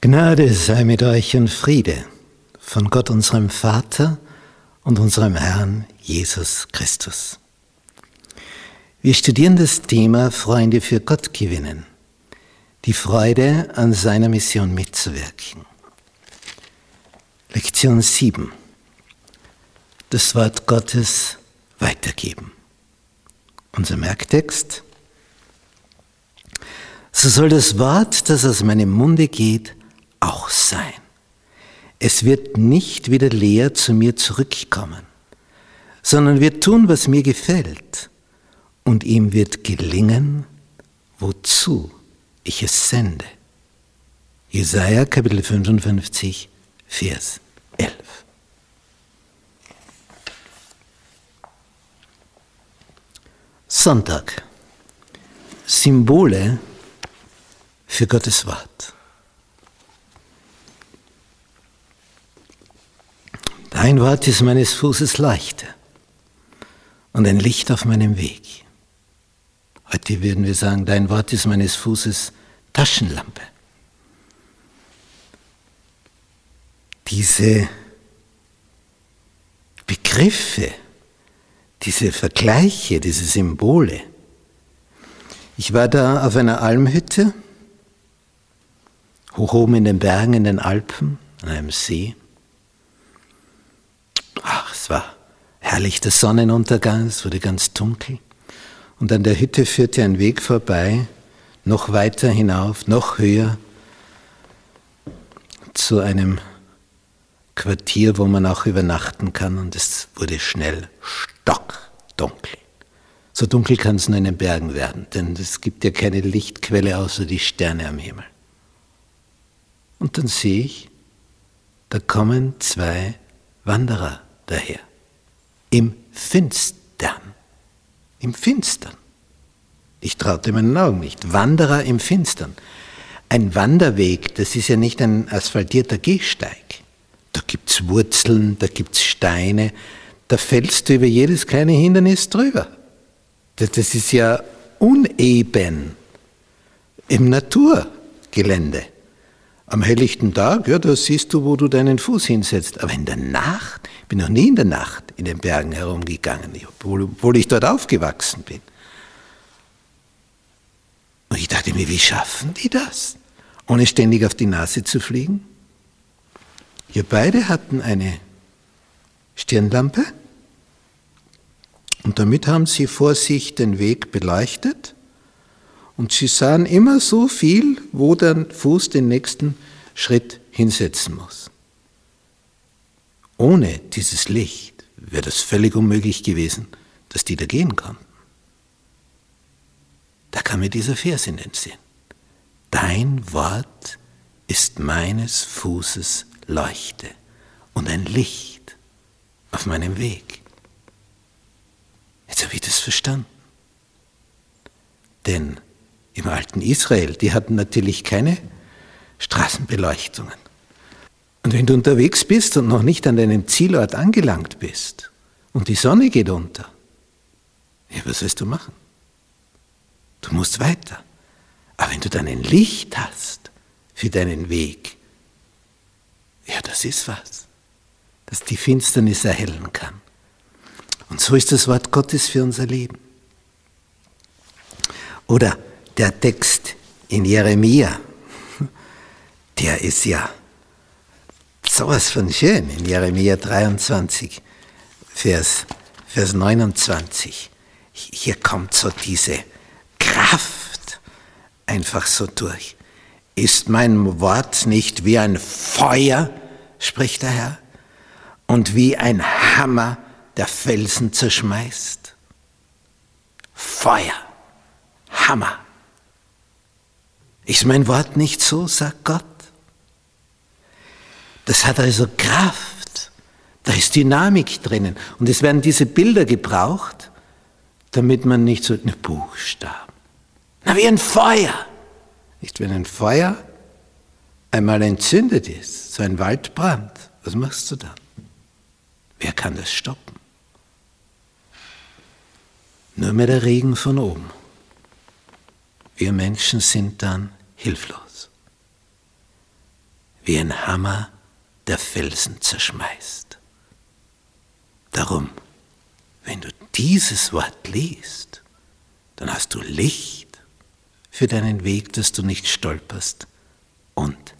Gnade sei mit euch und Friede von Gott unserem Vater und unserem Herrn Jesus Christus. Wir studieren das Thema Freunde für Gott gewinnen, die Freude an seiner Mission mitzuwirken. Lektion 7. Das Wort Gottes weitergeben. Unser Merktext. So soll das Wort, das aus meinem Munde geht, auch sein. Es wird nicht wieder leer zu mir zurückkommen, sondern wird tun, was mir gefällt, und ihm wird gelingen, wozu ich es sende. Jesaja Kapitel 55, Vers 11. Sonntag. Symbole für Gottes Wort. Dein Wort ist meines Fußes Leichte und ein Licht auf meinem Weg. Heute würden wir sagen, dein Wort ist meines Fußes Taschenlampe. Diese Begriffe, diese Vergleiche, diese Symbole. Ich war da auf einer Almhütte, hoch oben in den Bergen, in den Alpen, an einem See. Es war herrlich der Sonnenuntergang, es wurde ganz dunkel. Und an der Hütte führte ein Weg vorbei, noch weiter hinauf, noch höher, zu einem Quartier, wo man auch übernachten kann. Und es wurde schnell stockdunkel. So dunkel kann es nur in den Bergen werden, denn es gibt ja keine Lichtquelle außer die Sterne am Himmel. Und dann sehe ich, da kommen zwei Wanderer daher. Im Finstern. Im Finstern. Ich traute meinen Augen nicht. Wanderer im Finstern. Ein Wanderweg, das ist ja nicht ein asphaltierter Gehsteig. Da gibt es Wurzeln, da gibt es Steine, da fällst du über jedes kleine Hindernis drüber. Das, das ist ja uneben im Naturgelände. Am helllichten Tag, ja, da siehst du, wo du deinen Fuß hinsetzt. Aber in der Nacht, ich bin noch nie in der Nacht in den Bergen herumgegangen, obwohl, ich dort aufgewachsen bin. Und ich dachte mir, wie schaffen die das? Ohne ständig auf die Nase zu fliegen? Wir beide hatten eine Stirnlampe und damit haben sie vor sich den Weg beleuchtet und sie sahen immer so viel, wo der Fuß den nächsten Schritt hinsetzen muss. Ohne dieses Licht wäre das völlig unmöglich gewesen, dass die da gehen konnten. Da kam mir dieser Vers in den Sinn. Dein Wort ist meines Fußes Leuchte und ein Licht auf meinem Weg. Jetzt habe ich das verstanden. Denn im alten Israel, die hatten natürlich keine Straßenbeleuchtungen. Und wenn du unterwegs bist und noch nicht an deinem Zielort angelangt bist und die Sonne geht unter, ja, was sollst du machen? Du musst weiter. Aber wenn du dann ein Licht hast für deinen Weg, ja, das ist was, das die Finsternis erhellen kann. Und so ist das Wort Gottes für unser Leben. Oder der Text in Jeremia, der ist ja sowas von schön in Jeremia 23, Vers, Vers 29. Hier kommt so diese Kraft einfach so durch. Ist mein Wort nicht wie ein Feuer, spricht der Herr, und wie ein Hammer, der Felsen zerschmeißt? Feuer, Hammer. Ist mein Wort nicht so, sagt Gott? Das hat also Kraft. Da ist Dynamik drinnen. Und es werden diese Bilder gebraucht, damit man nicht so eine Buchstaben. Na, wie ein Feuer. Nicht, wenn ein Feuer einmal entzündet ist, so ein Waldbrand, was machst du dann? Wer kann das stoppen? Nur mehr der Regen von oben. Wir Menschen sind dann hilflos. wie ein Hammer, der Felsen zerschmeißt. Darum, wenn du dieses Wort liest, dann hast du Licht für deinen Weg, dass du nicht stolperst und